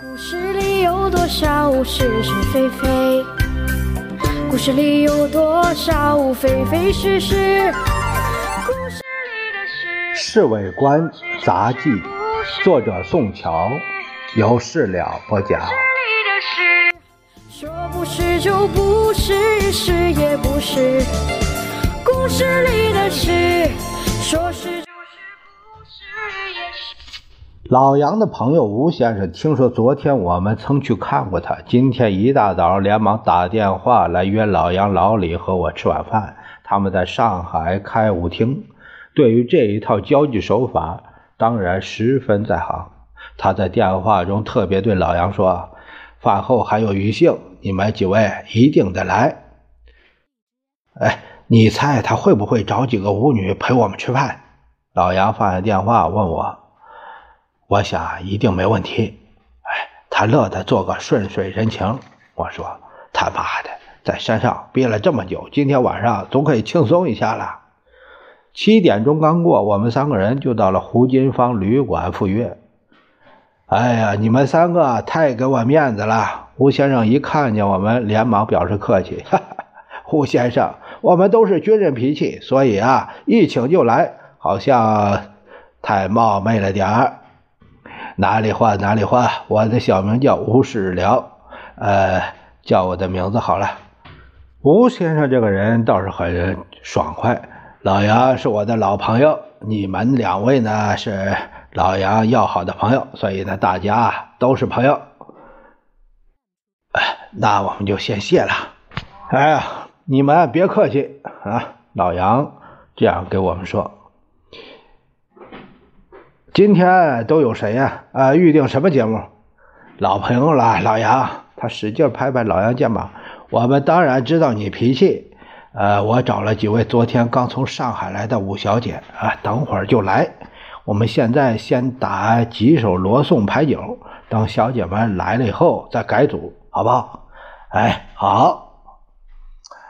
故事里有多少是是非非？故事里有多少非非是是？故事里的事，《侍卫官杂记》，作者宋乔，由事了播讲。故事里的事，说不是就不是，是也不是。故事里的事，老杨的朋友吴先生听说昨天我们曾去看过他，今天一大早连忙打电话来约老杨、老李和我吃晚饭。他们在上海开舞厅，对于这一套交际手法当然十分在行。他在电话中特别对老杨说：“饭后还有余兴，你们几位一定得来。”哎，你猜他会不会找几个舞女陪我们吃饭？老杨放下电话问我。我想一定没问题。哎，他乐得做个顺水人情。我说他妈的，在山上憋了这么久，今天晚上总可以轻松一下了。七点钟刚过，我们三个人就到了胡金芳旅馆赴约。哎呀，你们三个太给我面子了！胡先生一看见我们，连忙表示客气。哈哈，胡先生，我们都是军人脾气，所以啊，一请就来，好像太冒昧了点儿。哪里话哪里话，我的小名叫吴世辽，呃，叫我的名字好了。吴先生这个人倒是很爽快。老杨是我的老朋友，你们两位呢是老杨要好的朋友，所以呢大家都是朋友。哎，那我们就先谢了。哎呀，你们别客气啊！老杨这样给我们说。今天都有谁呀、啊？预定什么节目？老朋友了，老杨。他使劲拍拍老杨肩膀。我们当然知道你脾气。呃，我找了几位昨天刚从上海来的五小姐啊，等会儿就来。我们现在先打几首罗宋牌九，等小姐们来了以后再改组，好不好？哎，好。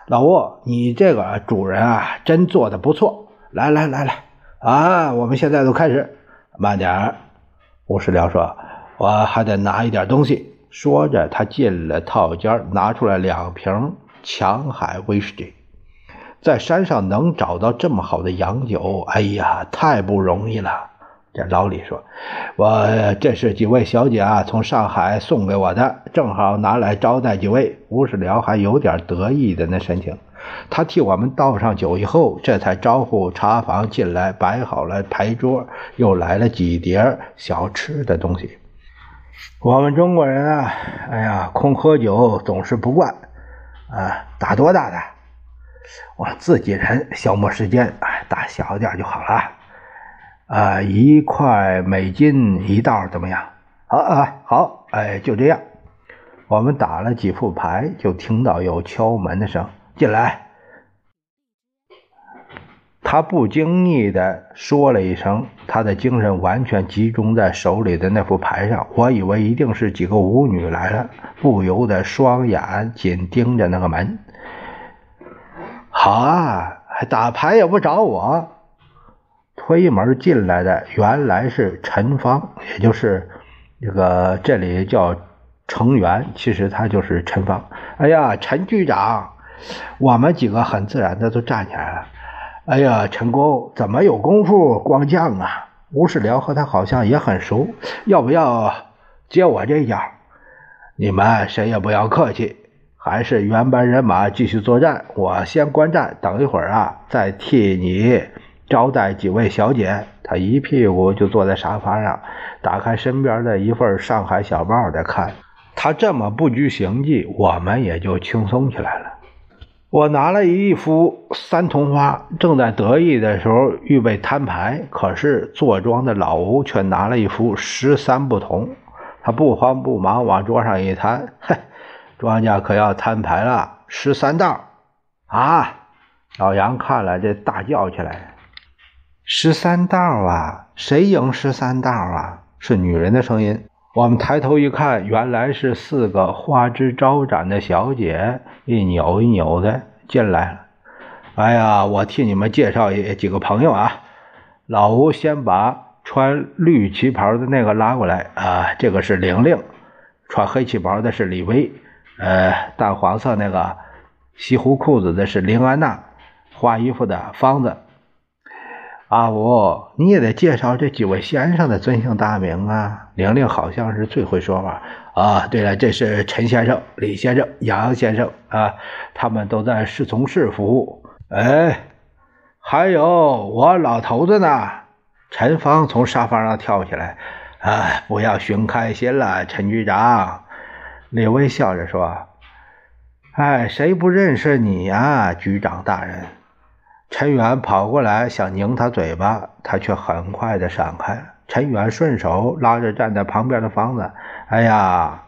老吴，你这个主人啊，真做的不错。来来来来，啊，我们现在都开始。慢点儿，吴世良说：“我还得拿一点东西。”说着，他进了套间，拿出来两瓶强海威士忌。在山上能找到这么好的洋酒，哎呀，太不容易了。这老李说：“我这是几位小姐啊，从上海送给我的，正好拿来招待几位。”吴世良还有点得意的那神情。他替我们倒上酒以后，这才招呼茶房进来，摆好了牌桌，又来了几碟小吃的东西。我们中国人啊，哎呀，空喝酒总是不惯啊。打多大的？我自己人，消磨时间，打小点就好了。啊，一块美金一道，怎么样？好啊，好，哎，就这样。我们打了几副牌，就听到有敲门的声。进来，他不经意的说了一声，他的精神完全集中在手里的那副牌上。我以为一定是几个舞女来了，不由得双眼紧盯着那个门。好啊，打牌也不找我。推门进来的原来是陈芳，也就是这个这里叫成员，其实他就是陈芳。哎呀，陈局长。我们几个很自然的都站起来了。哎呀，陈工怎么有功夫光降啊？吴世良和他好像也很熟，要不要接我这一脚？你们谁也不要客气，还是原班人马继续作战。我先观战，等一会儿啊，再替你招待几位小姐。他一屁股就坐在沙发上，打开身边的一份《上海小报》在看。他这么不拘形迹，我们也就轻松起来了。我拿了一副三同花，正在得意的时候预备摊牌，可是坐庄的老吴却拿了一副十三不同。他不慌不忙往桌上一摊，嘿，庄家可要摊牌了，十三道啊！老杨看了这大叫起来：“十三道啊！谁赢十三道啊？”是女人的声音。我们抬头一看，原来是四个花枝招展的小姐，一扭一扭的进来了。哎呀，我替你们介绍几个朋友啊！老吴先把穿绿旗袍的那个拉过来啊，这个是玲玲，穿黑旗袍的是李薇，呃，淡黄色那个西湖裤子的是林安娜，花衣服的方子。阿五，你也得介绍这几位先生的尊姓大名啊！玲玲好像是最会说话啊。对了，这是陈先生、李先生、杨先生啊，他们都在侍从室服务。哎，还有我老头子呢。陈芳从沙发上跳起来，啊，不要寻开心了，陈局长。李威笑着说：“哎，谁不认识你呀，局长大人？”陈远跑过来想拧他嘴巴，他却很快的闪开。陈远顺手拉着站在旁边的方子：“哎呀，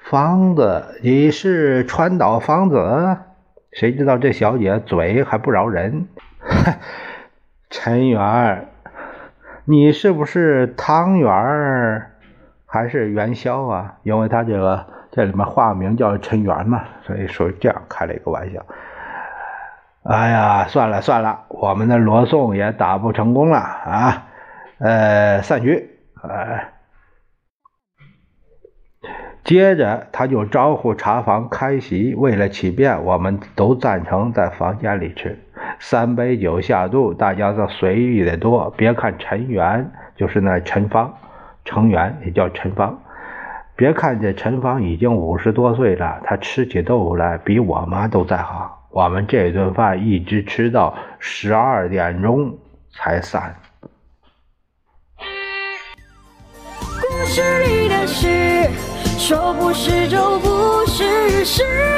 方子，你是川岛方子？谁知道这小姐嘴还不饶人。” 陈远，你是不是汤圆还是元宵啊？因为他这个这里面化名叫陈元嘛，所以说这样开了一个玩笑。哎呀，算了算了，我们的罗宋也打不成功了啊！呃，散局。呃，接着他就招呼茶房开席，为了起便，我们都赞成在房间里吃。三杯酒下肚，大家都随意的多。别看陈元，就是那陈芳，成员也叫陈芳。别看这陈芳已经五十多岁了，他吃起豆腐来比我妈都在行。我们这顿饭一直吃到十二点钟才散。故事里的事，说不是就不是，是。